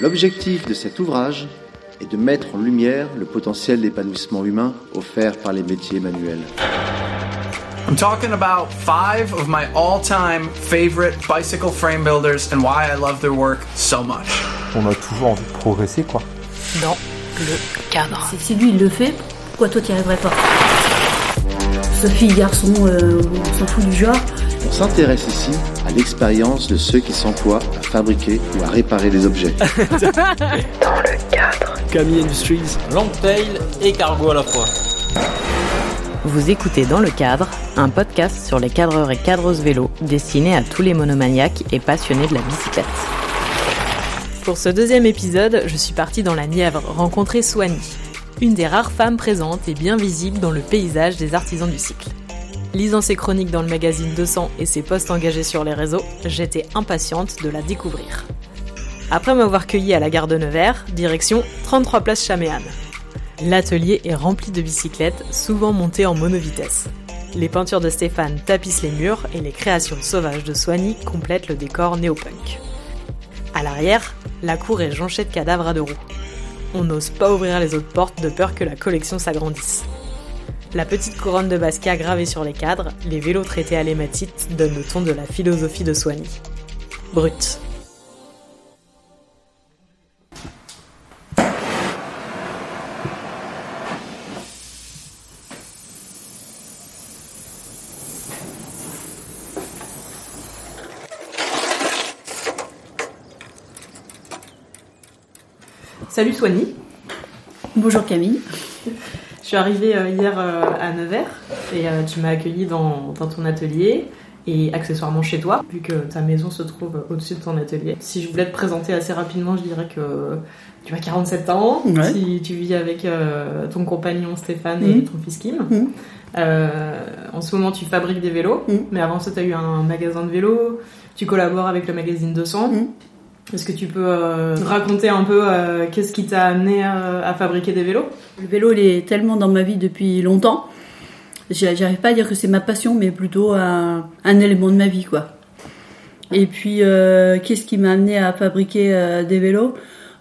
L'objectif de cet ouvrage est de mettre en lumière le potentiel d'épanouissement humain offert par les métiers manuels. I'm talking about five of my all-time favorite bicycle frame builders and why I love their work so much. On a toujours envie de progresser, quoi. Dans le cadre. Si- Si lui il le fait, pourquoi toi t'y arriverais pas? Sophie, garçon, euh, on s'en fout du genre. On s'intéresse ici à l'expérience de ceux qui s'emploient à fabriquer ou à réparer des objets. Dans le cadre. Camille Industries. Longtail et cargo à la fois. Vous écoutez Dans le cadre, un podcast sur les cadreurs et cadreuses vélo destiné à tous les monomaniaques et passionnés de la bicyclette. Pour ce deuxième épisode, je suis partie dans la Nièvre rencontrer Soigny, une des rares femmes présentes et bien visibles dans le paysage des artisans du cycle. Lisant ses chroniques dans le magazine 200 et ses posts engagés sur les réseaux, j'étais impatiente de la découvrir. Après m'avoir cueillie à la gare de Nevers, direction 33 place Chaméane. L'atelier est rempli de bicyclettes, souvent montées en monovitesse. Les peintures de Stéphane tapissent les murs et les créations sauvages de Soigny complètent le décor néo-punk. À l'arrière, la cour est jonchée de cadavres à deux roues. On n'ose pas ouvrir les autres portes de peur que la collection s'agrandisse. La petite couronne de Basquiat gravée sur les cadres, les vélos traités à l'hématite donnent le ton de la philosophie de Soigny. Brut. Salut Soigny. Bonjour Camille. Je suis arrivée euh, hier euh, à Nevers et euh, tu m'as accueillie dans, dans ton atelier et accessoirement chez toi, vu que ta maison se trouve au-dessus de ton atelier. Si je voulais te présenter assez rapidement, je dirais que tu as 47 ans, Ouais. si tu vis avec euh, ton compagnon Stéphane et Mhm. ton fils Kim. Mhm. Euh, en ce moment, tu fabriques des vélos, Mhm. mais avant ça, tu as eu un magasin de vélos, tu collabores avec le magazine 200. Est-ce que tu peux euh, raconter un peu euh, qu'est-ce qui t'a amené à, à fabriquer des vélos? Le vélo il est tellement dans ma vie depuis longtemps. J'a- J'arrive pas à dire que c'est ma passion, mais plutôt un, élément de ma vie, quoi. Et puis, euh, qu'est-ce qui m'a amené à fabriquer euh, des vélos?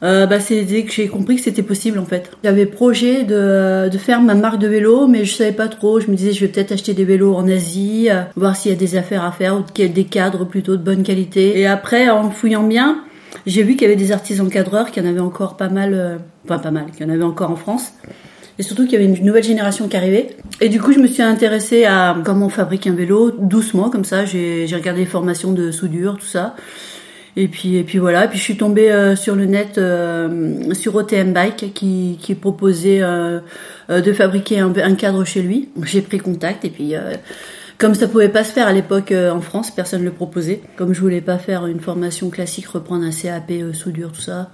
Euh, bah, c'est dès que j'ai compris que c'était possible en fait. J'avais projet de, faire ma marque de vélo, mais je savais pas trop. Je me disais, je vais peut-être acheter des vélos en Asie, euh, voir s'il y a des affaires à faire ou de- des cadres plutôt de bonne qualité. Et après, en fouillant bien, j'ai vu qu'il y avait des artisans cadreurs, qu'il y en avait encore pas mal, euh, enfin pas mal, qu'il y en avait encore en France. Et surtout qu'il y avait une nouvelle génération qui arrivait. Et du coup, je me suis intéressée à comment on fabrique un vélo, doucement, comme ça. J'ai regardé les formations de soudure, tout ça. Et puis, et puis voilà. Et puis je suis tombée euh, sur le net, euh, sur OTM Bike, qui, proposait euh, de fabriquer un, un cadre chez lui. J'ai pris contact et puis... comme ça pouvait pas se faire à l'époque euh, en France, personne ne le proposait. Comme je voulais pas faire une formation classique, reprendre un CAP euh, soudure, tout ça,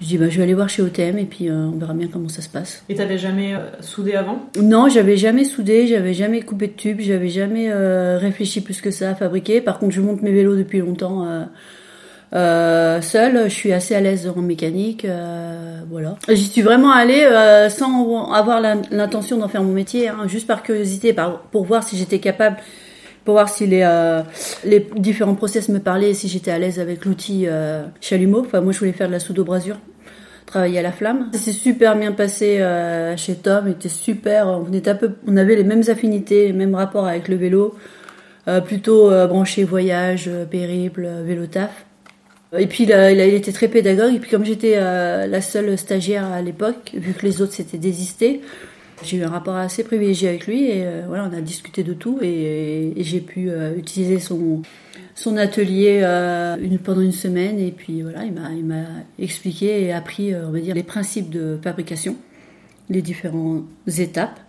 je dis bah je vais aller voir chez OTM et puis euh, on verra bien comment ça se passe. Et t'avais jamais euh, soudé avant? Non, j'avais jamais soudé, j'avais jamais coupé de tube, j'avais jamais euh, réfléchi plus que ça à fabriquer. Par contre, je monte mes vélos depuis longtemps euh, seule. Je suis assez à l'aise en mécanique, euh, voilà. J'y suis vraiment allée euh, sans avoir l'intention d'en faire mon métier, hein, juste par curiosité, par, pour voir si j'étais capable, pour voir si les, euh, les différents process me parlaient, si j'étais à l'aise avec l'outil euh, chalumeau. Enfin, moi, je voulais faire de la soude-brasure travailler à la flamme. Ça s'est super bien passé euh, chez Tom, il était super, on, était un peu, on avait les mêmes affinités, les mêmes rapports avec le vélo, plutôt branché voyage, périple, vélo taf. Et puis il, a- il, était très pédagogue, et puis comme j'étais euh, la seule stagiaire à l'époque, vu que les autres s'étaient désistés, j'ai eu un rapport assez privilégié avec lui, et euh, voilà, on a discuté de tout, et, et j'ai pu euh, utiliser son, son atelier euh, une, pendant une semaine. Et puis voilà, il m'a, il m'a expliqué et appris, euh, on va dire, les principes de fabrication, les différentes étapes.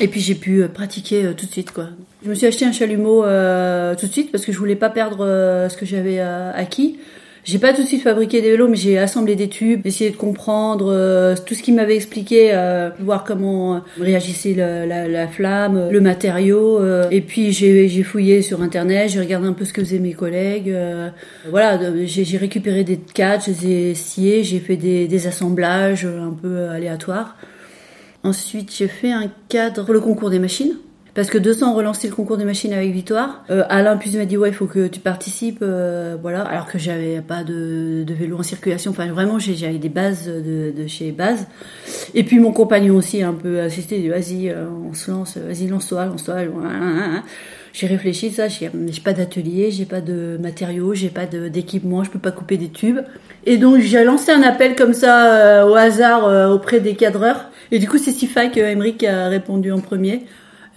Et puis j'ai pu euh, pratiquer euh, tout de suite quoi. Je me suis acheté un chalumeau euh, tout de suite parce que je voulais pas perdre euh, ce que j'avais euh, acquis. J'ai pas tout de suite fabriqué des vélos, mais j'ai assemblé des tubes, essayé de comprendre tout ce qu'il m'avait expliqué, voir comment réagissait le- la, la flamme, le matériau. et puis j'ai j'ai fouillé sur internet, j'ai regardé un peu ce que faisaient mes collègues. voilà, j'ai j'ai récupéré des cadres, je les ai sciés, j'ai fait des, des assemblages un peu aléatoires. Ensuite, j'ai fait un cadre pour le concours des machines. parce que 200 ont relancé le concours des machines avec victoire. Euh, Alain puis m'a dit ouais, il faut que tu participes, euh, voilà. Alors que j'avais pas de, de, vélo en circulation. Enfin vraiment, j'avais des bases de, de, chez Base. Et puis mon compagnon aussi un peu assisté. Il dit vas-y, euh, on se lance, vas-y lance-toi, lance-toi. J'ai réfléchi ça. J'ai pas d'atelier, j'ai pas de matériaux, j'ai pas d'équipement, je peux pas couper des tubes. Et donc j'ai lancé un appel comme ça euh, au hasard auprès des cadreurs. Et du coup c'est Sifa que Emeric a répondu en premier.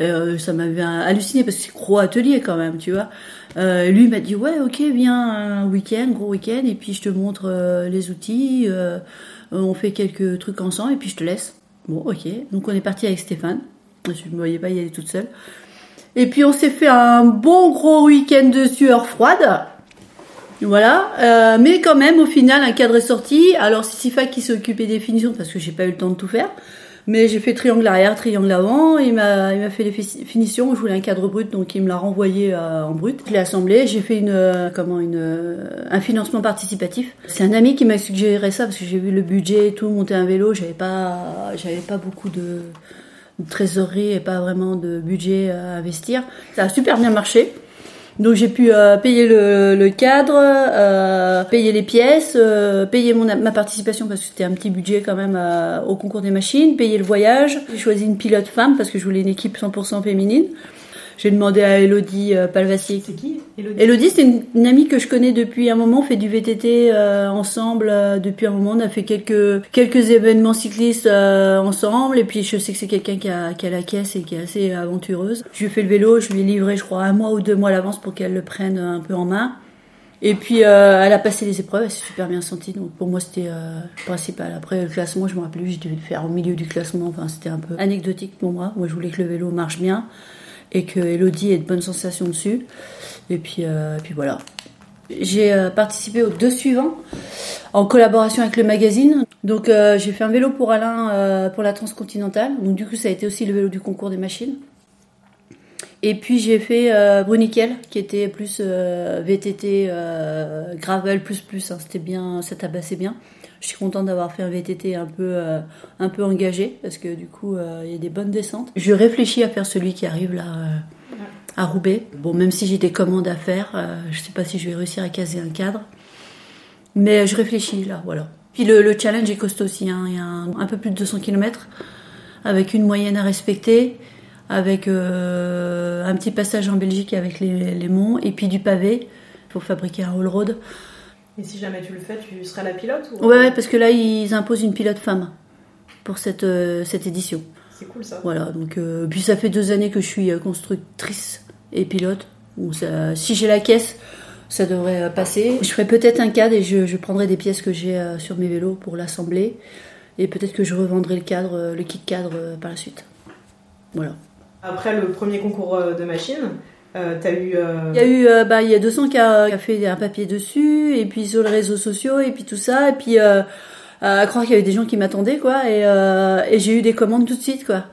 Euh, ça m'avait halluciné parce que c'est gros atelier quand même, tu vois. Euh, lui m'a dit ouais, ok, viens un week-end, gros week-end, et puis je te montre euh, les outils, on fait quelques trucs ensemble, et puis je te laisse. Bon, ok. Donc on est parti avec Stéphane. Je ne voyais pas y aller toute seule. Et puis on s'est fait un bon gros week-end de sueur froide. Voilà, mais quand même au final un cadre est sorti. Alors c'est Sifa qui s'est occupé des finitions parce que j'ai pas eu le temps de tout faire. Mais j'ai fait triangle arrière, triangle avant. Il m'a, il m'a fait les finitions. Je voulais un cadre brut, donc il me l'a renvoyé euh, en brut. Je l'ai assemblé. J'ai fait une, euh, comment, une, euh, un financement participatif. C'est un ami qui m'a suggéré ça parce que j'ai vu le budget et tout, monter un vélo. J'avais pas, j'avais pas beaucoup de, de trésorerie et pas vraiment de budget à investir. Ça a super bien marché. Donc j'ai pu euh, payer le, cadre, euh, payer les pièces, euh, payer mon, ma participation parce que c'était un petit budget quand même au concours des machines, payer le voyage. J'ai choisi une pilote femme parce que je voulais une équipe 100% féminine. J'ai demandé à Elodie euh, Palvassier. C'est qui Elodie, Elodie c'est une, une, amie que je connais depuis un moment. On fait du VTT euh, ensemble euh, depuis un moment. On a fait quelques quelques événements cyclistes euh, ensemble. Et puis je sais que c'est quelqu'un qui a, qui a la caisse et qui est assez aventureuse. Je lui ai fait le vélo. Je lui ai livré, je crois, un mois ou deux mois à l'avance pour qu'elle le prenne un peu en main. Et puis euh, elle a passé les épreuves, elle s'est super bien sentie. Donc pour moi c'était euh, principal. Après le classement, je me rappelle plus, j'ai dû le faire au milieu du classement. Enfin c'était un peu anecdotique pour moi. Moi je voulais que le vélo marche bien et que Elodie ait de bonnes sensations dessus. Et puis, euh, et puis voilà. J'ai euh, participé aux deux suivants en collaboration avec le magazine. Donc euh, j'ai fait un vélo pour Alain pour la transcontinentale. Donc du coup ça a été aussi le vélo du concours des machines. Et puis j'ai fait euh, qui était plus VTT gravel plus plus. Hein. C'était bien, ça tabassait bien. Je suis contente d'avoir fait un VTT un peu, euh, un peu engagé parce que du coup, euh, il y a des bonnes descentes. Je réfléchis à faire celui qui arrive là euh, à Roubaix. Bon, même si j'ai des commandes à faire, je sais pas si je vais réussir à caser un cadre. Mais je réfléchis là, voilà. Puis le, le challenge est costaud aussi. Hein. Il y a un, un, peu plus de 200 km avec une moyenne à respecter, avec un petit passage en Belgique avec les, les monts et puis du pavé. Il faut fabriquer un all road. Et si jamais tu le fais, tu seras la pilote ou... Ouais, ouais, parce que là, ils imposent une pilote femme pour cette, euh, cette édition. C'est cool ça. Voilà, donc, euh, puis ça fait deux années que je suis constructrice et pilote. Bon, ça, si j'ai la caisse, ça devrait passer. Je ferai peut-être un cadre et je, je, prendrai des pièces que j'ai euh, sur mes vélos pour l'assembler. Et peut-être que je revendrai le cadre, le kit cadre par la suite. Voilà. Après le premier concours de machine, euh, as eu, euh... Il y a eu, euh, bah, il y a 200 qui a, qui a, fait un papier dessus, et puis sur les réseaux sociaux, et puis tout ça, et puis à croire qu'il y avait des gens qui m'attendaient, quoi, et, et j'ai eu des commandes tout de suite, quoi.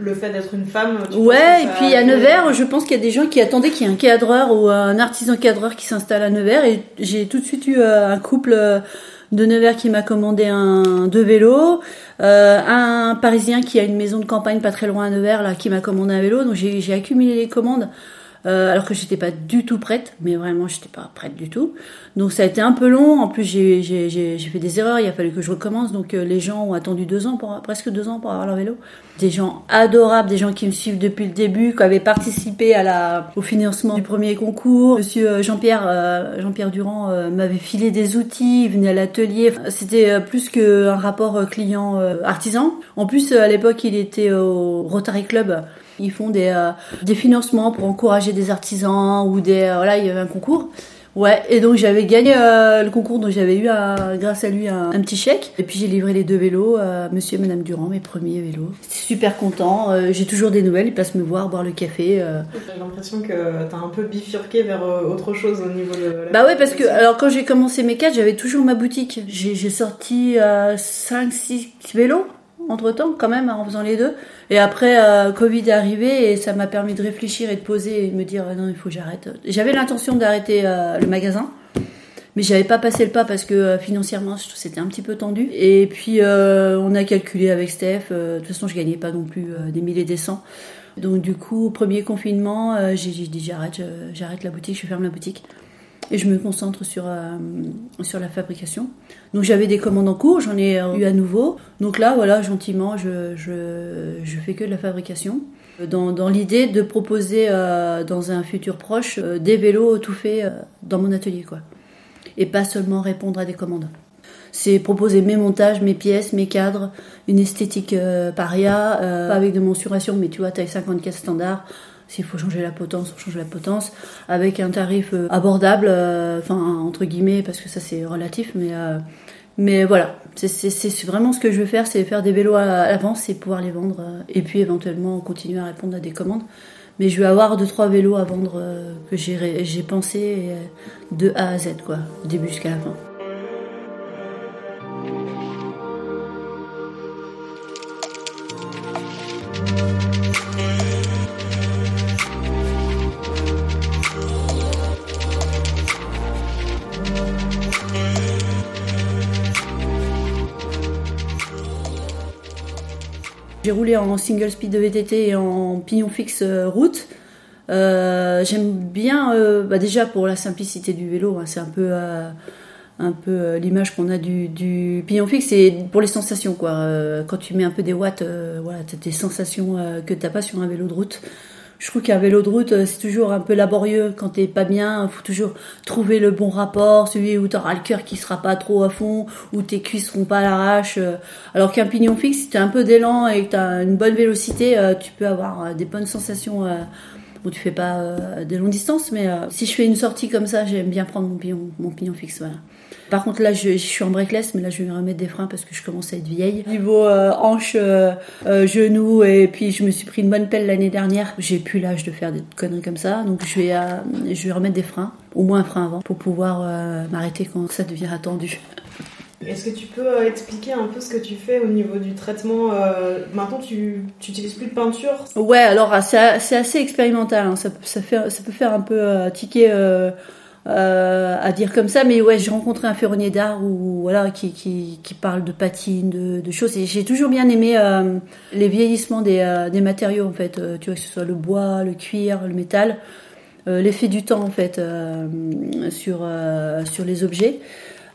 Le fait d'être une femme. ouais, et puis à Nevers, je pense qu'il y a des gens qui attendaient qu'il y ait un cadreur ou un artisan cadreur qui s'installe à Nevers, et j'ai tout de suite eu un couple de Nevers qui m'a commandé un deux vélos, euh, un Parisien qui a une maison de campagne pas très loin à Nevers là qui m'a commandé un vélo, donc j'ai accumulé les commandes. Euh, alors que j'étais pas du tout prête, mais vraiment j'étais pas prête du tout. Donc ça a été un peu long. En plus j'ai fait des erreurs, il a fallu que je recommence. Donc euh, les gens ont attendu deux ans pour presque deux ans pour avoir leur vélo. Des gens adorables, des gens qui me suivent depuis le début, qui avaient participé à la au financement du premier concours. Monsieur Jean-Pierre euh, Jean-Pierre Durand euh, m'avait filé des outils, il venait à l'atelier. C'était euh, plus qu'un rapport client artisan. En plus à l'époque il était au Rotary Club. Ils font des, euh, des financements pour encourager des artisans ou des euh, voilà il y avait un concours. Ouais, et donc j'avais gagné euh, le concours, donc j'avais eu un, grâce à lui un, un, petit chèque. Et puis j'ai livré les deux vélos à Monsieur et Madame Durand, mes premiers vélos. Super content. Euh, j'ai toujours des nouvelles. Ils passent me voir, boire le café. Euh. J'ai l'impression que t'as un peu bifurqué vers autre chose au niveau de. La bah ouais, parce que alors quand j'ai commencé mes quatre, j'avais toujours ma boutique. J'ai sorti 5 6 vélos entre temps quand même en faisant les deux. Et après, euh, Covid est arrivé et ça m'a permis de réfléchir et de poser et de me dire euh, non, il faut que j'arrête. J'avais l'intention d'arrêter euh, le magasin, mais j'avais pas passé le pas parce que financièrement c'était un petit peu tendu. Et puis on a calculé avec Steph. de toute façon, je gagnais pas non plus des milliers des cents. Donc du coup, premier confinement, j'ai dit j'arrête, j'arrête la boutique, je ferme la boutique. Et je me concentre sur, euh, sur la fabrication. Donc j'avais des commandes en cours, j'en ai euh, eu à nouveau. Donc là, voilà, gentiment, je, je, fais que de la fabrication. Dans, dans l'idée de proposer euh, dans un futur proche des vélos tout faits dans mon atelier, quoi. Et pas seulement répondre à des commandes. C'est proposer mes montages, mes pièces, mes cadres, une esthétique paria, pas avec de mensuration, mais tu vois, taille 54 standard. S'il faut changer la potence, on change la potence, avec un tarif euh, abordable, euh, enfin entre guillemets, parce que ça c'est relatif, mais euh, mais voilà, c'est- vraiment ce que je veux faire, c'est faire des vélos à, l'avance et pouvoir les vendre, et puis éventuellement continuer à répondre à des commandes. Mais je vais avoir deux trois vélos à vendre que j'ai pensé de A à Z, quoi, début jusqu'à la fin. J'ai roulé en single speed de VTT et en pignon fixe euh, route. Euh, J'aime bien, euh, bah déjà pour la simplicité du vélo, hein, c'est un peu, l'image qu'on a du, pignon fixe, et pour les sensations quoi. Quand tu mets un peu des watts, voilà, t'as des sensations que t'as pas sur un vélo de route. Je trouve qu'un vélo de route, euh, c'est toujours un peu laborieux quand t'es pas bien. Faut toujours trouver le bon rapport, celui où t'auras le cœur qui sera pas trop à fond, où tes cuisses seront pas à l'arrache. euh. Alors qu'un pignon fixe, si t'as un peu d'élan et que t'as une bonne vélocité, euh, tu peux avoir des bonnes sensations. Bon, tu fais pas des longues distances, mais si je fais une sortie comme ça, j'aime bien prendre mon pignon, mon pignon fixe. Voilà. Par contre, là, je, je suis en breakless, mais là, je vais me remettre des freins parce que je commence à être vieille. Niveau euh, hanche, euh, euh, genou, et puis je me suis pris une bonne pelle l'année dernière. J'ai plus l'âge de faire des conneries comme ça, donc je vais, euh, je vais remettre des freins, au moins un frein avant, pour pouvoir euh, m'arrêter quand ça devient attendu. Est-ce que tu peux expliquer un peu ce que tu fais au niveau du traitement euh, Maintenant, tu tu utilises plus de peinture? Ouais, alors ah, c'est c'est assez expérimental. hein. Ça, ça, fait, ça peut faire un peu euh, tiquer euh, euh, à dire comme ça, mais ouais, j'ai rencontré un ferronnier d'art où voilà qui, qui, qui parle de patine, de, de choses. Et j'ai toujours bien aimé euh, les vieillissements des, euh, des matériaux en fait. Euh, tu vois que ce soit le bois, le cuir, le métal, euh, l'effet du temps en fait euh, sur sur les objets.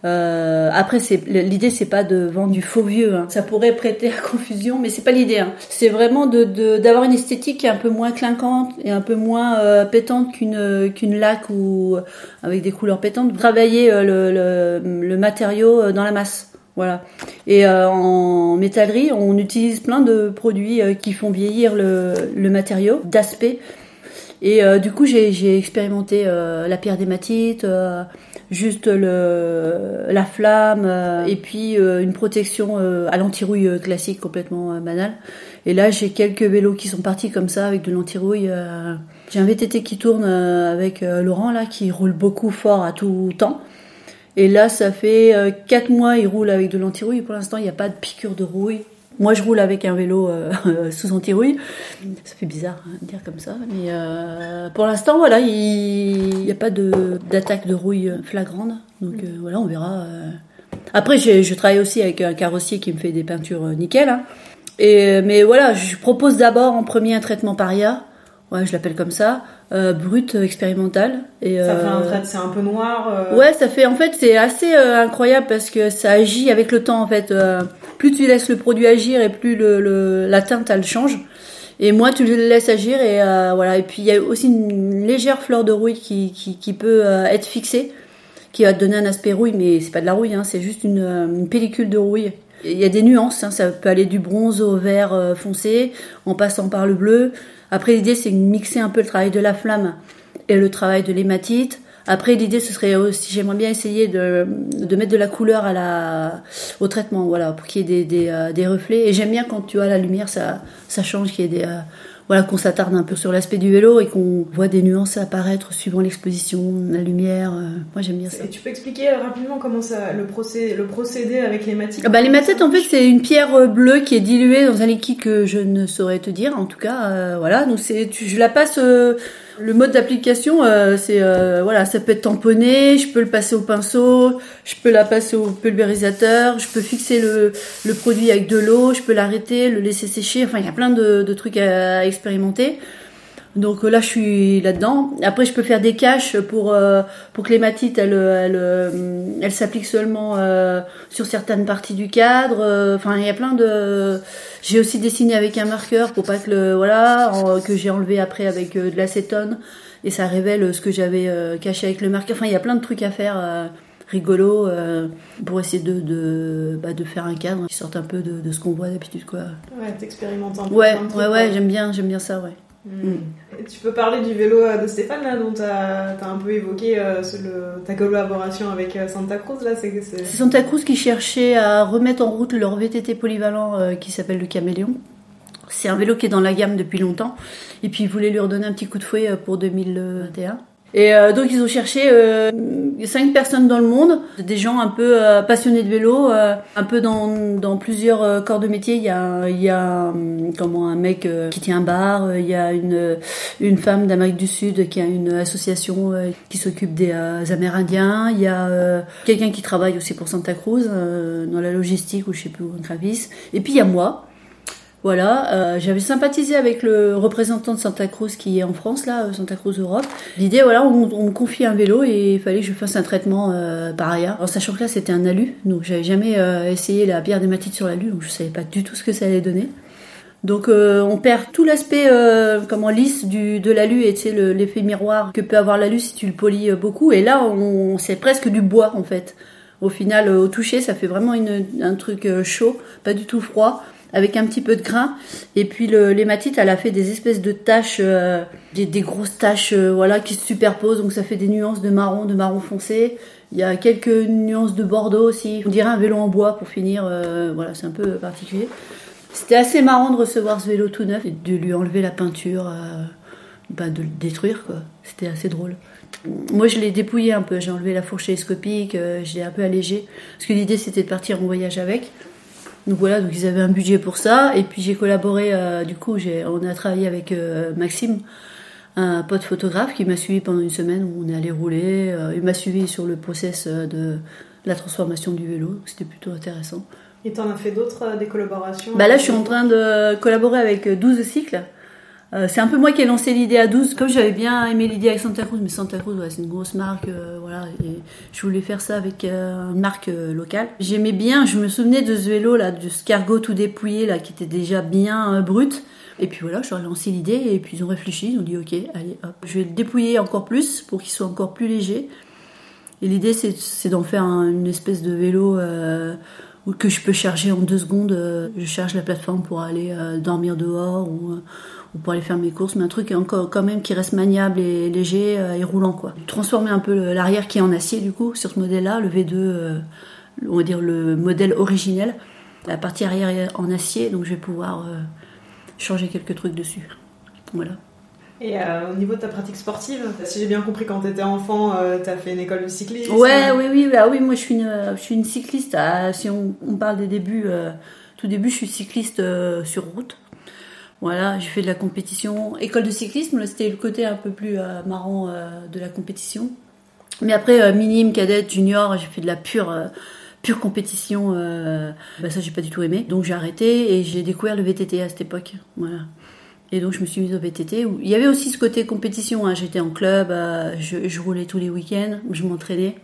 Euh, après, l'idée, c'est pas de vendre du faux vieux. hein. Ça pourrait prêter à confusion, mais c'est pas l'idée. hein. C'est vraiment de d'avoir une esthétique un peu moins clinquante et un peu moins euh, pétante qu'une qu'une laque ou avec des couleurs pétantes. Travailler euh, le, le, le matériau euh, dans la masse. Voilà. Et euh, en métallerie, on utilise plein de produits euh, qui font vieillir le, le matériau, d'aspect. Et euh, du coup, j'ai expérimenté euh, la pierre d'hématite, euh, juste le, la flamme, euh, et puis euh, une protection euh, à l'antirouille classique complètement banale. Et là, j'ai quelques vélos qui sont partis comme ça avec de l'antirouille. J'ai un VTT qui tourne avec Laurent là, qui roule beaucoup fort à tout temps. Et là, ça fait euh, quatre mois, il roule avec de l'antirouille. Pour l'instant, il n'y a pas de piqûre de rouille. Moi, je roule avec un vélo euh, sous antirouille. Ça fait bizarre hein, de dire comme ça, mais euh, pour l'instant, voilà, il n'y a pas d'attaque de rouille flagrante. Donc euh, voilà, on verra. Après, je travaille aussi avec un carrossier qui me fait des peintures nickel. hein. Et mais voilà, je propose d'abord en premier un traitement paria. Ouais, je l'appelle comme ça, euh, brut euh, expérimental. Et, Ça fait un euh, trait, c'est un peu noir. euh, Ouais, ça fait en fait c'est assez incroyable parce que ça agit avec le temps en fait. Plus tu laisses le produit agir et plus le, le la teinte elle change. Et moins tu le laisses agir et voilà. Et puis il y a aussi une légère fleur de rouille qui qui, qui peut être fixée, qui va te donner un aspect rouille, mais c'est pas de la rouille, hein, c'est juste une, une pellicule de rouille. Il y a des nuances, hein, ça peut aller du bronze au vert euh, foncé, en passant par le bleu. Après l'idée c'est de mixer un peu le travail de la flamme et le travail de l'hématite. Après, l'idée, ce serait aussi, j'aimerais bien essayer de, de mettre de la couleur à la, au traitement, voilà, pour qu'il y ait des, des, euh, des reflets. Et j'aime bien quand tu vois la lumière, ça, ça change, qu'il y ait des, euh, voilà, qu'on s'attarde un peu sur l'aspect du vélo et qu'on voit des nuances apparaître suivant l'exposition, la lumière. euh, moi, j'aime bien ça. Et tu peux expliquer euh, rapidement comment ça, le, procé, le procédé avec l'hématite Ah Bah, l'hématite, en fait, c'est une pierre euh, bleue qui est diluée dans un liquide que je ne saurais te dire. En tout cas, euh, voilà. Donc, c'est, tu- je la passe. euh, Le mode d'application, euh, c'est euh, voilà, ça peut être tamponné, je peux le passer au pinceau, je peux la passer au pulvérisateur, je peux fixer le, produit avec de l'eau, je peux l'arrêter, le laisser sécher. Enfin, il y a plein de trucs à expérimenter. Donc euh, là, je suis là-dedans. Après, je peux faire des caches pour euh, pour que l'hématite, elle elle euh, elle s'applique seulement sur certaines parties du cadre. Enfin, il y a plein de. J'ai aussi dessiné avec un marqueur pour pas que le voilà que j'ai enlevé après avec de l'acétone et ça révèle ce que j'avais caché avec le marqueur. Enfin, il y a plein de trucs à faire. rigolo pour essayer de de, bah, de faire un cadre qui sorte un peu de, de ce qu'on voit d'habitude quoi. Ouais, t'expérimentes un peu. Ouais, ouais, ouais, j'aime bien, j'aime bien ça, ouais. Mm. Tu peux parler du vélo euh, de Stéphane là, dont tu as, un peu évoqué euh, ce- le- ta collaboration avec euh, Santa Cruz là, c'est Santa Cruz qui cherchait à remettre en route leur VTT polyvalent euh, qui s'appelle le Caméléon. C'est un vélo qui est dans la gamme depuis longtemps. Et puis ils voulaient lui redonner un petit coup de fouet pour 2021. Et euh, donc ils ont cherché euh, cinq personnes dans le monde, des gens un peu euh, passionnés de vélo, euh, un peu dans, dans plusieurs euh, corps de métier. Il y a, il y a hum, comment un mec euh, qui tient un bar, il y a une une femme d'Amérique du Sud qui a une association qui s'occupe des Amérindiens. Il y a quelqu'un qui travaille aussi pour Santa Cruz dans la logistique ou je sais plus où, Gravis. Et puis il y a moi. Voilà, euh, j'avais sympathisé avec le représentant de Santa Cruz qui est en France là, euh, Santa Cruz Europe. L'idée, voilà, on, me confie un vélo et il fallait que je fasse un traitement euh, par ailleurs. En sachant que là c'était un alu, donc j'avais jamais euh, essayé la bière d'hématite sur l'alu, donc je savais pas du tout ce que ça allait donner. Donc euh, on perd tout l'aspect euh, comment lisse du de l'alu et tu sais le- l'effet miroir que peut avoir l'alu si tu le polis euh, beaucoup. Et là on c'est presque du bois en fait. Au final euh, au toucher ça fait vraiment une, un truc chaud, pas du tout froid, avec un petit peu de grain. Et puis l'hématite elle a fait des espèces de taches, euh, des, grosses taches euh, voilà qui se superposent donc ça fait des nuances de marron, de marron foncé. Il y a quelques nuances de bordeaux aussi. On dirait un vélo en bois pour finir. euh, voilà c'est un peu particulier. C'était assez marrant de recevoir ce vélo tout neuf et de lui enlever la peinture, bah, de le détruire. C'était assez drôle. Moi je l'ai dépouillé un peu, j'ai enlevé la fourche télescopique, je l'ai un peu allégé. Parce que l'idée c'était de partir en voyage avec. Donc voilà, donc ils avaient un budget pour ça. Et puis j'ai collaboré, euh, du coup on a travaillé avec euh, Maxime, un pote photographe qui m'a suivi pendant une semaine où on est allé rouler. Euh, il m'a suivi sur le process de la transformation du vélo, donc c'était plutôt intéressant. Et t'en as fait d'autres, des collaborations Bah là, je suis en train de collaborer avec euh, 12 cycles. Euh, c'est un peu moi qui ai lancé l'idée à 12. Comme j'avais bien aimé l'idée avec Santa Cruz, mais Santa Cruz, c'est une grosse marque, euh, voilà. Et je voulais faire ça avec euh, une marque locale. J'aimais bien, je me souvenais de ce vélo là, du Scargo tout dépouillé là, qui était déjà bien brut. Et puis voilà, je leur ai lancé l'idée et puis ils ont réfléchi, ils ont dit ok, allez hop, je vais le dépouiller encore plus pour qu'il soit encore plus léger. Et l'idée c'est, d'en faire un- une espèce de vélo que je peux charger en deux secondes. Je charge la plateforme pour aller dormir dehors ou, ou pour aller faire mes courses, mais un truc encore quand même qui reste maniable et léger euh, et roulant quoi. Transformer un peu l'arrière qui est en acier du coup sur ce modèle-là, le V2, euh, on va dire le modèle originel. La partie arrière est en acier, donc je vais pouvoir euh, changer quelques trucs dessus. Voilà. Et euh, au niveau de ta pratique sportive, si j'ai bien compris, quand t'étais enfant, euh, t'as fait une école de cyclisme. Ouais, oui, oui, bah oui, moi je suis une, je suis une cycliste. ah, si on, on parle des débuts, euh, tout début, je suis cycliste sur route. Voilà, j'ai fait de la compétition. École de cyclisme, c'était le côté un peu plus euh, marrant euh, de la compétition. Mais après, euh, minime, cadette, junior, j'ai fait de la pure, pure compétition. bah, ça, j'ai pas du tout aimé. Donc j'ai arrêté et j'ai découvert le VTT à cette époque. Voilà. Et donc je me suis mise au VTT. Il y avait aussi ce côté compétition. hein. J'étais en club, je roulais tous les week-ends, je m'entraînais.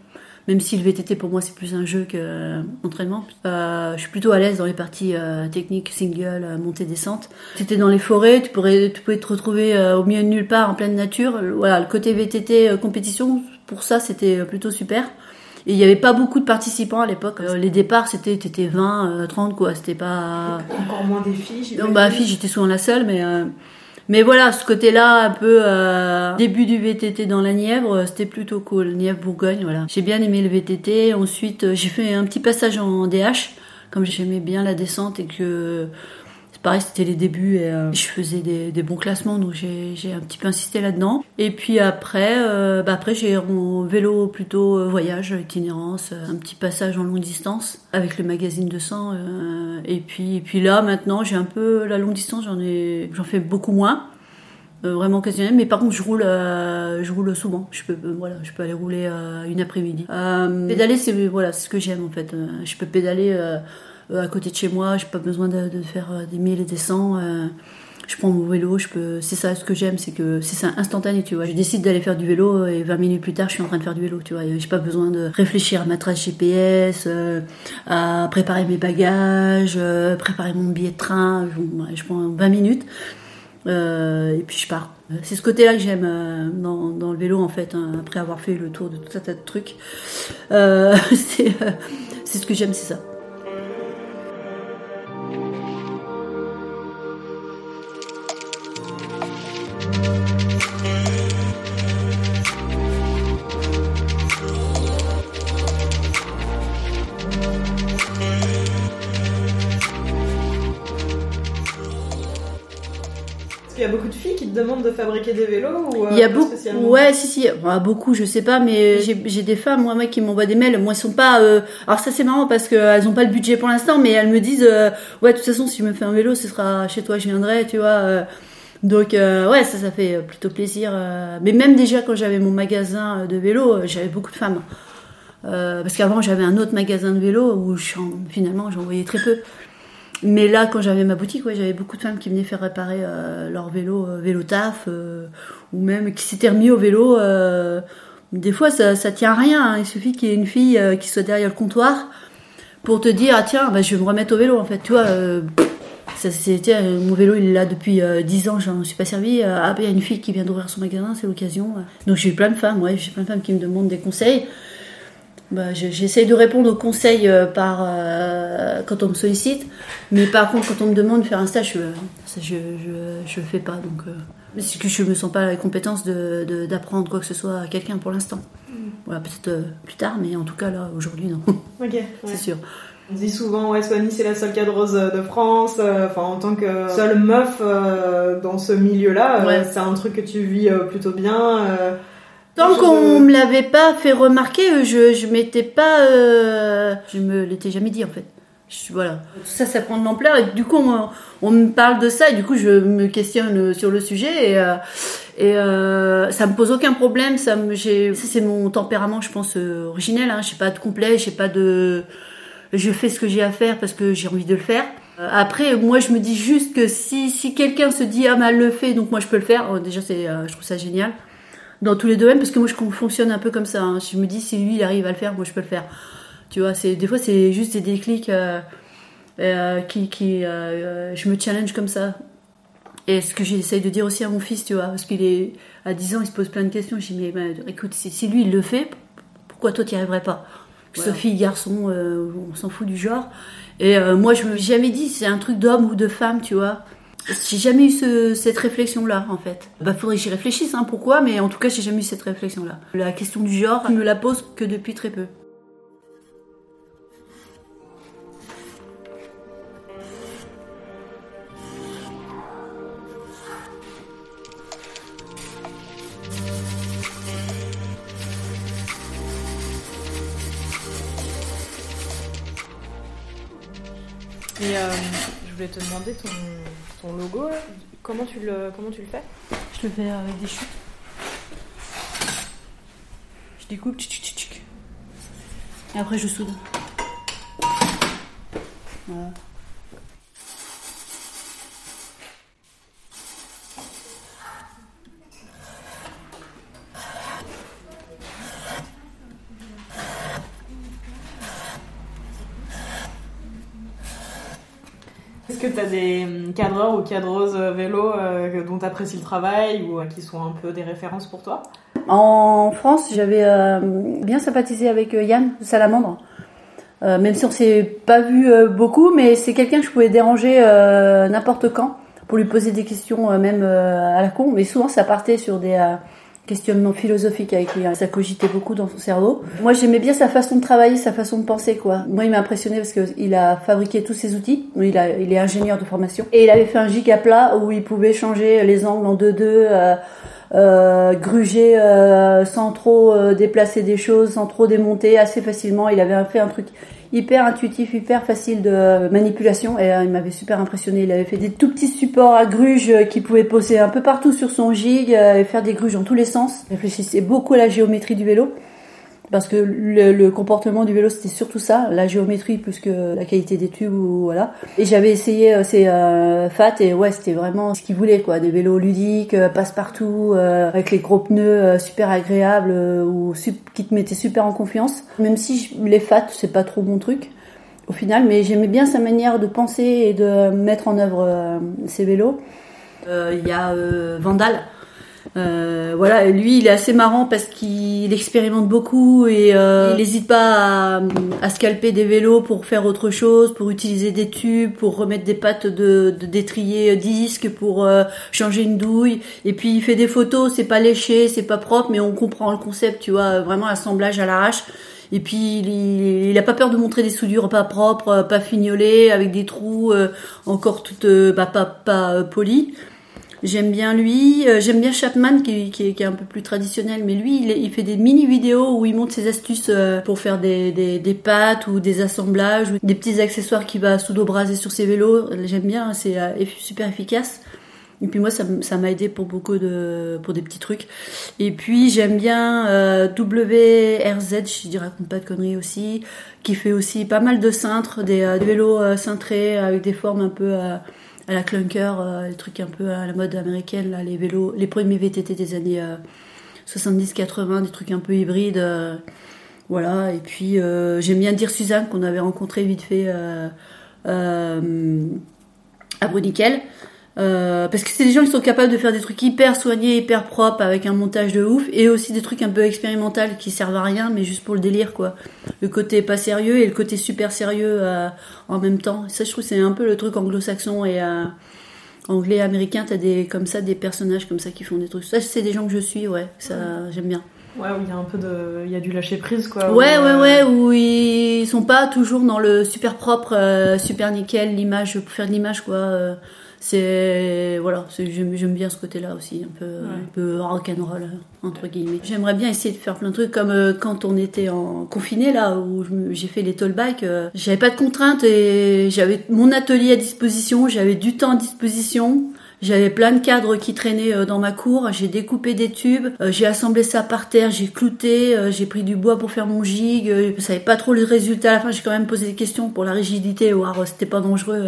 Même si le VTT pour moi c'est plus un jeu qu'entraînement. Euh, je suis plutôt à l'aise dans les parties euh, techniques, single, euh, montée, descente. Tu étais dans les forêts, tu, pourrais, tu pouvais te retrouver euh, au milieu de nulle part, en pleine nature. Voilà, le côté VTT euh, compétition, pour ça c'était plutôt super. Et il n'y avait pas beaucoup de participants à l'époque. Euh, les départs c'était t'étais 20, euh, 30 quoi. C'était pas. Encore moins des filles. Non, bah, fille, j'étais souvent la seule, mais euh, mais voilà, ce côté-là, un peu euh, début du VTT dans la Nièvre, euh, c'était plutôt cool. Nièvre Bourgogne, voilà. J'ai bien aimé le VTT. Ensuite, euh, j'ai fait un petit passage en DH, comme j'aimais bien la descente et que pareil, c'était les débuts et euh, je faisais des, bons classements, donc j'ai un petit peu insisté là-dedans. Et puis après, euh, bah après j'ai en vélo plutôt euh, voyage, itinérance, un petit passage en longue distance avec le magazine 200. euh, et puis et puis là maintenant j'ai un peu la longue distance, j'en ai j'en fais beaucoup moins. Vraiment occasionnel, mais par contre je roule, je roule souvent. Je peux, voilà, je peux aller rouler une après-midi. Pédaler, c'est voilà, c'est ce que j'aime en fait. Je peux pédaler à côté de chez moi. J'ai pas besoin de, de faire euh, des milles et des cents. euh, je prends mon vélo, je peux. C'est ça ce que j'aime, c'est que c'est ça instantané, tu vois. Je décide d'aller faire du vélo et 20 minutes plus tard, je suis en train de faire du vélo, tu vois. J'ai pas besoin de réfléchir à ma trace GPS, euh, à préparer mes bagages, euh, préparer mon billet de train. Je, prends 20 minutes. Euh, et puis je pars. C'est ce côté-là que j'aime euh, dans, dans le vélo en fait, hein, après avoir fait le tour de tout un tas de trucs. Euh, c'est euh, ce que j'aime, c'est ça. Fabriquer des vélos ou euh, Il y a beaucoup, ouais, si, si, beaucoup, je sais pas, mais j'ai des femmes, moi, qui m'envoient des mails. Moi, elles sont pas. euh, Alors ça, c'est marrant parce qu'elles ont pas le budget pour l'instant, mais elles me disent, euh, ouais, de toute façon, si je me fais un vélo, ce sera chez toi, je viendrai, tu vois. euh. Donc euh, ouais, ça, ça fait plutôt plaisir. euh. Mais même déjà quand j'avais mon magasin de vélo, euh, j'avais beaucoup de femmes. Euh, parce qu'avant, j'avais un autre magasin de vélo où je- finalement, j'en voyais très peu. Mais là, quand j'avais ma boutique, ouais, j'avais beaucoup de femmes qui venaient faire réparer euh, leur vélo, euh, vélo taf, euh, ou même qui s'étaient remis au vélo. euh, des fois, ça, ça tient à rien. hein. Il suffit qu'il y ait une fille euh, qui soit derrière le comptoir pour te dire ah tiens, bah, je vais me remettre au vélo. En fait, tu vois, euh, ça c'était mon vélo, il est là depuis euh, 10 ans, j'en suis pas servi. Ah, bah, il y a une fille qui vient d'ouvrir son magasin, c'est l'occasion. Donc j'ai eu plein de femmes, ouais, j'ai plein de femmes qui me demandent des conseils. Bah, je- j'essaye de répondre aux conseils euh, par euh, quand on me sollicite, mais par contre quand on me demande de faire un stage, je, ça, je, je, je le fais pas. Donc euh, parce que je me sens pas la compétence de de- d'apprendre quoi que ce soit à quelqu'un pour l'instant. Voilà, peut-être euh, plus tard, mais en tout cas là aujourd'hui non, Ok, ouais. c'est sûr. On dit souvent, ouais, Swanny, c'est la seule cadreuse de France. euh, Enfin, en tant que seule meuf euh, dans ce milieu-là, euh, Ouais. c'est un truc que tu vis euh, plutôt bien. Tant qu'on me l'avait pas fait remarquer, je je m'étais pas, euh, je me l'étais jamais dit en fait. Je- voilà. Tout ça, ça prend de l'ampleur et du coup on, me- on me parle de ça et du coup je me questionne sur le sujet et euh, et euh, ça me pose aucun problème. Ça me, j'ai, ça c'est mon tempérament, je pense euh, originel. Hein. J'ai pas de complet, j'ai pas de, je fais ce que j'ai à faire parce que j'ai envie de le faire. Euh, Après, moi, je me dis juste que si, si quelqu'un se dit ah mais elle le fait, donc moi je peux le faire. euh, déjà, c'est, je trouve ça génial dans tous les domaines parce que moi je fonctionne un peu comme ça. hein. Je me dis si lui il arrive à le faire, moi je peux le faire. Tu vois, c'est des fois c'est juste des déclics euh, euh, qui, qui euh, je me challenge comme ça. Et ce que j'essaye de dire aussi à mon fils, tu vois, parce qu'il est à 10 ans, il se pose plein de questions. Je dis mais ben, écoute, si, si lui il le fait, pourquoi toi tu n'y arriverais pas? Soit fille, garçon, euh, on s'en fout du genre. Et euh, moi je me suis jamais dit c'est un truc d'homme ou de femme, tu vois. J'ai jamais eu ce- cette réflexion-là, en fait. Bah, faudrait que j'y réfléchisse, hein, pourquoi, mais en tout cas, j'ai jamais eu cette réflexion-là. La question du genre, je me la pose que depuis très peu. Et euh, voulais te demander ton, logo, comment tu le, comment tu le fais? Je le fais avec des chutes. Je découpe, tchic, tchic, tchic. Et après, je soude. Voilà. Est-ce que tu as des hum, cadreurs ou cadreuses euh, vélo euh, dont tu apprécies le travail ou euh, qui sont un peu des références pour toi? En France, j'avais bien sympathisé avec Yann Salamandre. Même si on s'est pas vu beaucoup, mais c'est quelqu'un que je pouvais déranger n'importe quand pour lui poser des questions, même à la con. Mais souvent, ça partait sur des questionnements philosophiques avec lui. hein. Ça cogitait beaucoup dans son cerveau. Moi, j'aimais bien sa façon de travailler, sa façon de penser, quoi. Moi, il m'a impressionné parce qu'il a fabriqué tous ses outils. Il, est ingénieur de formation. Et il avait fait un giga plat où il pouvait changer les angles en 2-2, euh, euh, gruger euh, sans trop déplacer des choses, sans trop démonter, assez facilement. Il avait fait un truc hyper intuitif, hyper facile de manipulation et euh, il m'avait super impressionné. Il avait fait des tout petits supports à gruges euh, qui pouvaient poser un peu partout sur son gig euh, et faire des gruges dans tous les sens. Réfléchissait beaucoup à la géométrie du vélo parce que le, le comportement du vélo c'était surtout ça, la géométrie plus que la qualité des tubes ou voilà. Et j'avais essayé euh, ces euh, fat et ouais c'était vraiment ce qu'il voulait quoi, des vélos ludiques, euh, passe-partout, euh, avec les gros pneus euh, super agréables euh, ou qui te mettaient super en confiance. Même si je- les fat c'est pas trop mon truc au final, mais j'aimais bien sa manière de penser et de mettre en œuvre ses vélos. Il y a Vandal. Euh, voilà, lui, il est assez marrant parce qu'il expérimente beaucoup et euh, il n'hésite pas à, à scalper des vélos pour faire autre chose, pour utiliser des tubes, pour remettre des pattes de, de d'étrier disque, pour euh, changer une douille. Et puis il fait des photos, c'est pas léché, c'est pas propre, mais on comprend le concept, tu vois, vraiment l'assemblage à l'arrache. Et puis il, il a pas peur de montrer des soudures pas propres, pas fignolées, avec des trous euh, encore toutes euh, bah, pas pas euh, polies. J'aime bien lui, Euh, j'aime bien Chapman qui, qui, qui est un peu plus traditionnel, mais lui il, il fait des mini vidéos où il montre ses astuces euh, pour faire des, des, des pattes ou des assemblages ou des petits accessoires qu'il va pseudo-braser sur ses vélos. J'aime bien, c'est euh, super efficace. Et puis moi ça m'a aidé pour beaucoup de pour des petits trucs. Et puis j'aime bien euh, WRZ, je dirais raconte pas de conneries aussi, qui fait aussi pas mal de cintres, des, euh, des vélos cintrés avec des formes un peu à la clunker, euh, les trucs un peu à la mode américaine, les vélos, les premiers VTT des années euh, 70-80, des trucs un peu hybrides. euh, voilà, et puis euh, j'aime bien dire Suzanne qu'on avait rencontré vite fait euh, euh, à Bruniquel. Euh, parce que c'est des gens qui sont capables de faire des trucs hyper soignés, hyper propres, avec un montage de ouf, et aussi des trucs un peu expérimentaux qui servent à rien, mais juste pour le délire, quoi. Le côté pas sérieux et le côté super sérieux euh, en même temps. Ça, je trouve, c'est un peu le truc anglo-saxon et euh, anglais, américain. T'as des comme ça, des personnages comme ça qui font des trucs. Ça, c'est des gens que je suis, ouais. Ça, j'aime bien. Ouais, où il y a un peu de. Il y a du lâcher prise, quoi. Ouais, où, ouais, euh, ouais, où ils sont pas toujours dans le super propre, euh, super nickel, l'image, pour faire de l'image, quoi. C'est, voilà, j'aime bien ce côté-là aussi, un peu, un peu rock'n'roll, euh, entre guillemets. J'aimerais bien essayer de faire plein de trucs, comme euh, quand on était en confiné, là, où j'ai fait les toll bikes, euh, j'avais pas de contraintes et j'avais mon atelier à disposition, j'avais du temps à disposition. J'avais plein de cadres qui traînaient euh, dans ma cour. J'ai découpé des tubes, euh, j'ai assemblé ça par terre, j'ai clouté, euh, j'ai pris du bois pour faire mon gig. Je savais pas trop le résultat à la fin. J'ai quand même posé des questions pour la rigidité, voir euh, c'était pas dangereux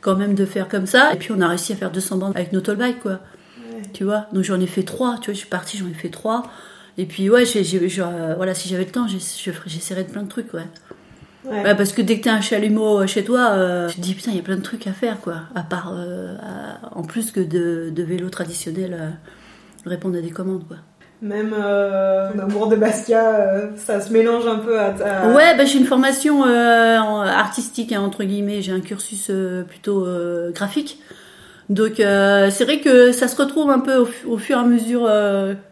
quand même de faire comme ça. Et puis on a réussi à faire 200 bandes avec nos tollbikes, quoi. Tu vois? Donc j'en ai fait trois. Tu vois, je suis partie, j'en ai fait trois. Et puis ouais, j'ai, j'ai- euh, voilà, si j'avais le temps, j'essaierais de plein de trucs, ouais. Ouais. Ouais, parce que dès que t'as un chalumeau euh, chez toi, euh, tu te dis putain, il y a plein de trucs à faire, quoi. À part, euh, à- en plus que de, de vélo traditionnel, euh, répondre à des commandes, quoi. Même euh, ton amour de Bastia, euh, ça se mélange un peu à ta. Ouais, bah, j'ai une formation euh, artistique, hein, entre guillemets. J'ai un cursus euh, plutôt graphique. Donc c'est vrai que ça se retrouve un peu au, fu- au fur et à mesure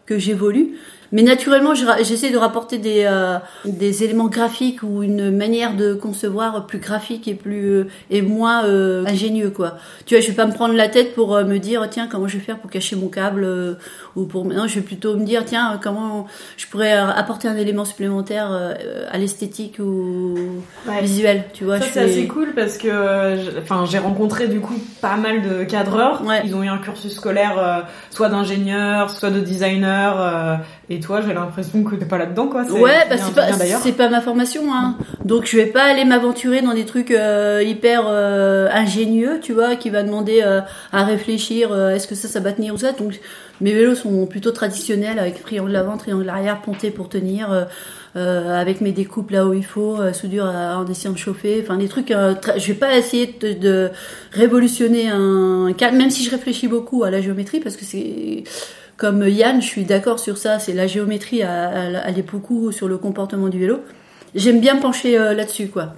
que j'évolue. Mais naturellement, j'essaie de rapporter des, euh, des éléments graphiques ou une manière de concevoir plus graphique et plus euh, et moins euh, ingénieux quoi. Tu vois, je vais pas me prendre la tête pour euh, me dire tiens comment je vais faire pour cacher mon câble euh, ou pour non, je vais plutôt me dire tiens comment je pourrais apporter un élément supplémentaire à l'esthétique ou Ouais. visuel, tu vois. Ça c'est fais- assez cool parce que enfin j'ai rencontré du coup pas mal de cadreurs. Ouais. Ils ont eu un cursus scolaire euh, soit d'ingénieur, soit de designer. Et toi j'ai l'impression que t'es pas là-dedans quoi. Ouais, bah c'est pas c'est pas ma formation hein. Donc je vais pas aller m'aventurer dans des trucs euh, hyper euh, ingénieux, tu vois, qui va demander euh, à réfléchir euh, est-ce que ça ça va tenir ou ça. Donc mes vélos sont plutôt traditionnels avec triangle avant, triangle arrière, ponté pour tenir euh, euh, avec mes découpes là où il faut, soudure à- en essayant de chauffer, enfin des trucs euh, je vais pas essayer de, de révolutionner un cadre même si je réfléchis beaucoup à la géométrie parce que c'est comme Yann, je suis d'accord sur ça. C'est la géométrie à aller beaucoup sur le comportement du vélo. J'aime bien pencher euh, là-dessus, quoi.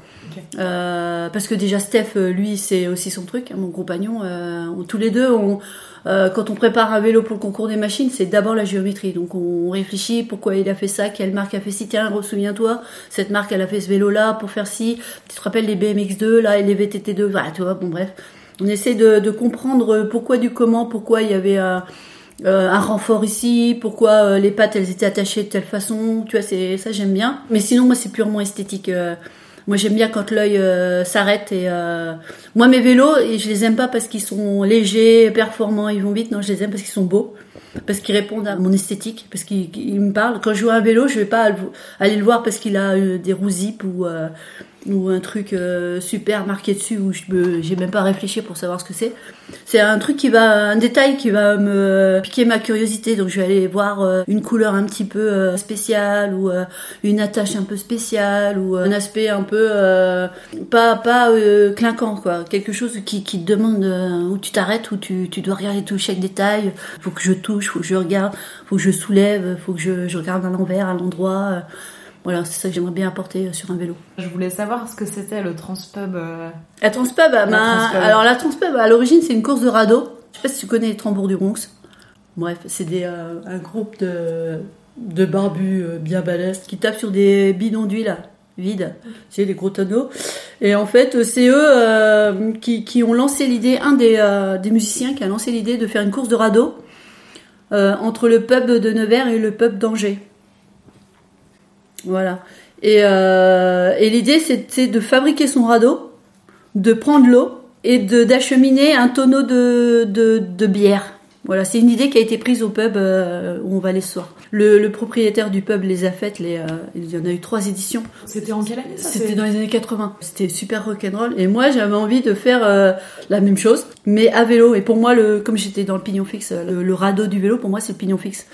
Euh, parce que déjà Steph, euh, lui, c'est aussi son truc, hein, mon compagnon. Euh, on- tous les deux, on, euh, quand on prépare un vélo pour le concours des machines, c'est d'abord la géométrie. Donc on réfléchit pourquoi il a fait ça, quelle marque a fait ci. Tiens, souviens-toi, cette marque, elle a fait ce vélo-là pour faire ci. Tu te rappelles les BMX2, là, et les VTT2. Voilà, tu vois, bon bref. On essaie de, de comprendre pourquoi du comment, pourquoi il y avait un, euh, un renfort ici, pourquoi euh, les pattes elles étaient attachées de telle façon, tu vois, c'est ça j'aime bien. Mais sinon moi c'est purement esthétique. euh, Moi, j'aime bien quand l'œil euh, s'arrête et euh, moi mes vélos, et je les aime pas parce qu'ils sont légers, performants, ils vont vite. Non, je les aime parce qu'ils sont beaux, parce qu'ils répondent à mon esthétique, parce qu'ils ils me parlent. Quand je vois un vélo, je vais pas aller le voir parce qu'il a euh, des roues zip ou ou un truc euh, super marqué dessus où je me, j'ai même pas réfléchi pour savoir ce que c'est. C'est un truc qui va, un détail qui va me piquer ma curiosité. Donc je vais aller voir euh, une couleur un petit peu euh, spéciale ou euh, une attache un peu spéciale ou un aspect un peu pas pas clinquant quoi. Quelque chose qui, qui te demande où tu t'arrêtes, où tu, tu dois regarder tout chaque détail. Faut que je touche, faut que je regarde, faut que je soulève, faut que je, je regarde à l'envers, à l'endroit. Voilà, c'est ça que j'aimerais bien apporter euh, sur un vélo. Je voulais savoir ce que c'était le Transpub. euh, La Transpub, bah, Transpub. alors la Transpub, à l'origine, c'est une course de radeau. Je sais pas si tu connais les Tambours du Ronx. Bref, c'est euh, un groupe de, de barbus euh, bien balèzes qui tapent sur des bidons d'huile vides, tu sais, des gros tonneaux. Et en fait, c'est eux euh, qui, qui ont lancé l'idée, un des, des musiciens qui a lancé l'idée de faire une course de radeau entre le pub de Nevers et le pub d'Angers. Voilà. Et, euh, et l'idée, c'était de fabriquer son radeau, de prendre l'eau et d'acheminer un tonneau de, de, de bière. Voilà, c'est une idée qui a été prise au pub euh, où on va aller ce soir. Le, le propriétaire du pub les a faites, les, euh, il y en a eu trois éditions. C'était en quelle année ça C'était dans les années 80. C'était super rock'n'roll. Et moi, j'avais envie de faire euh, la même chose, mais à vélo. Et pour moi, le, comme j'étais dans le pignon fixe, le, le radeau du vélo, pour moi, c'est le pignon fixe.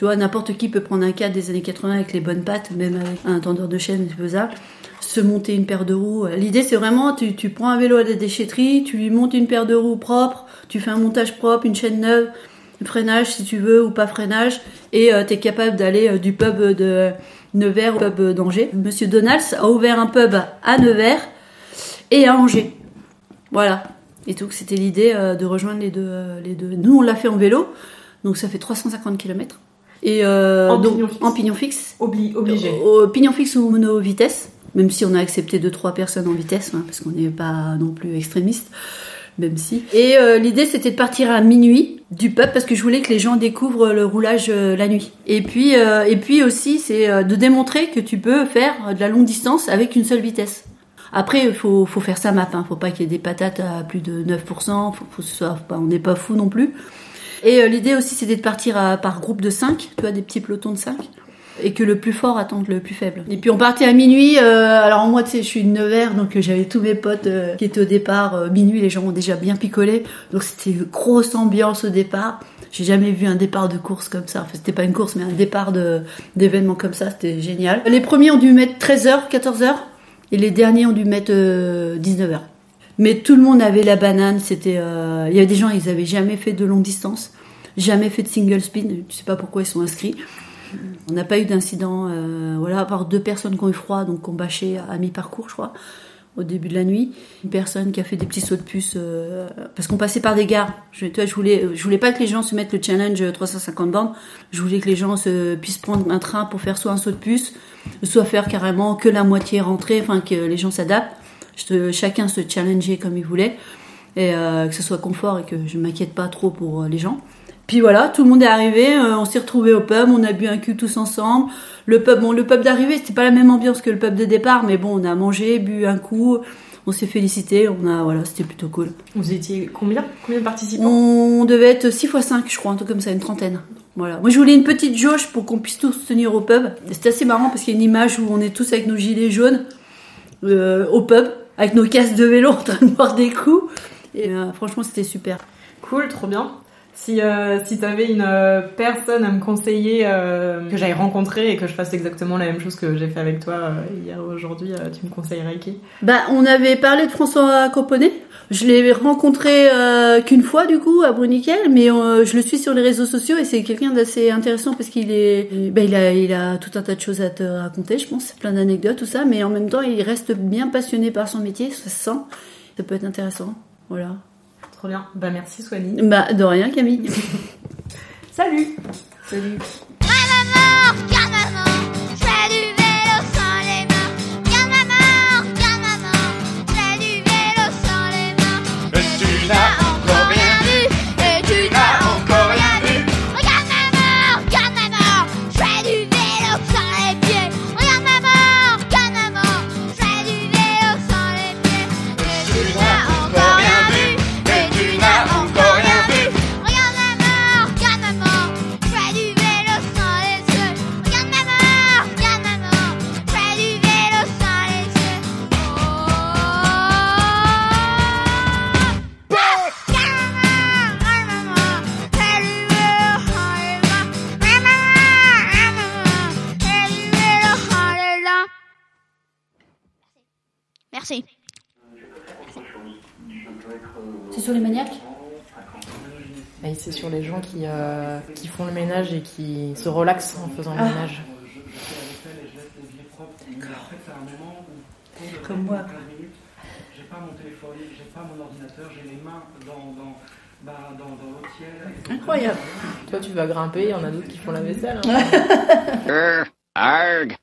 Tu vois, n'importe qui peut prendre un cadre des années 80 avec les bonnes pattes, même avec un tendeur de chaîne, c'est faisable. Se monter une paire de roues. L'idée, c'est vraiment, tu, prends un vélo à la déchetterie, tu lui montes une paire de roues propre, tu fais un montage propre, une chaîne neuve, freinage si tu veux ou pas freinage, et tu es capable d'aller euh, du pub de Nevers au pub d'Angers. Monsieur Donalds a ouvert un pub à Nevers et à Angers. Voilà. Et donc, c'était l'idée euh, de rejoindre les deux, euh, les deux. Nous, on l'a fait en vélo, donc ça fait 350 km. Et euh, En donc, pignon fixe. en pignon fixe. Obli- obligé. Au pignon fixe ou mono vitesse, même si on a accepté deux trois personnes en vitesse, hein, parce qu'on n'est pas non plus extrémiste, même si. Et euh, l'idée c'était de partir à minuit du pub parce que je voulais que les gens découvrent le roulage euh, la nuit. Et puis euh, et puis aussi c'est euh, de démontrer que tu peux faire de la longue distance avec une seule vitesse. Après, il faut, faut faire sa map. Hein. Faut pas qu'il y ait des patates à plus de 9%. Faut, faut on n'est pas fou non plus. Et euh, l'idée aussi, c'était de partir à- par groupe de 5, tu vois, des petits pelotons de 5. Et que le plus fort attende le plus faible. Et puis on partait à minuit. euh, alors moi, tu sais, je suis de Nevers, donc euh, j'avais tous mes potes euh, qui étaient au départ. euh, minuit, les gens ont déjà bien picolé. Donc c'était une grosse ambiance au départ. J'ai jamais vu un départ de course comme ça. Enfin, c'était pas une course, mais un départ d'événement comme ça. C'était génial. Les premiers ont dû mettre 13h, 14h. Et les derniers ont dû mettre 19h. Mais tout le monde avait la banane. C'était, euh, il y avait des gens, ils avaient jamais fait de longue distance, jamais fait de single spin. Je sais pas pourquoi ils sont inscrits. On n'a pas eu d'incident, euh, voilà, à part deux personnes qui ont eu froid, donc qui ont bâché à mi-parcours, je crois, au début de la nuit. Une personne qui a fait des petits sauts de puce, euh, parce qu'on passait par des gares. Je, tu vois, je voulais, je voulais pas que les gens se mettent le challenge 350 bandes. Je voulais que les gens se, puissent prendre un train pour faire soit un saut de puce, soit faire carrément que la moitié rentrée, enfin que les gens s'adaptent. Te- chacun se challengeait comme il voulait et euh, que ce soit confort et que je m'inquiète pas trop pour euh, les gens. Puis voilà, tout le monde est arrivé, euh, on s'est retrouvés au pub, on a bu un cul tous ensemble. Le pub, bon, le pub d'arrivée, c'était pas la même ambiance que le pub de départ, mais bon, on a mangé, bu un coup, on s'est félicité, on a, voilà, c'était plutôt cool. Vous étiez combien Combien de participants? On devait être 6 x 5, je crois, un truc comme ça, une trentaine. Voilà. Moi, je voulais une petite jauge pour qu'on puisse tous tenir au pub. C'était assez marrant parce qu'il y a une image où on est tous avec nos gilets jaunes euh, au pub, avec nos casques de vélo en train de boire des coups. Et euh, franchement, c'était super. Cool, trop bien. Si, euh, si t'avais une euh, personne à me conseiller euh, que j'aille rencontrer et que je fasse exactement la même chose que j'ai fait avec toi euh, hier ou aujourd'hui, tu me conseillerais qui? Bah, on avait parlé de François Componnet. Je l'ai rencontré qu'une fois du coup à Bruniquel, mais je le suis sur les réseaux sociaux et c'est quelqu'un d'assez intéressant parce qu'il est, bah, il a, il a tout un tas de choses à te raconter, je pense, plein d'anecdotes tout ça, mais en même temps il reste bien passionné par son métier, ça se sent. Ça peut être intéressant, voilà. Trop bien. Bah merci Swanny. Bah de rien Camille. Salut Salut. Regarde maman, je ménage et qui se relaxent en faisant le Ah. ménage. Comme moi. J'ai pas mon téléphone, j'ai pas mon ordinateur, j'ai les mains dans, dans, bah, dans, dans l'eau tiède. Incroyable. Toi, tu vas grimper, il y en a d'autres qui font la vaisselle. hein. Arg.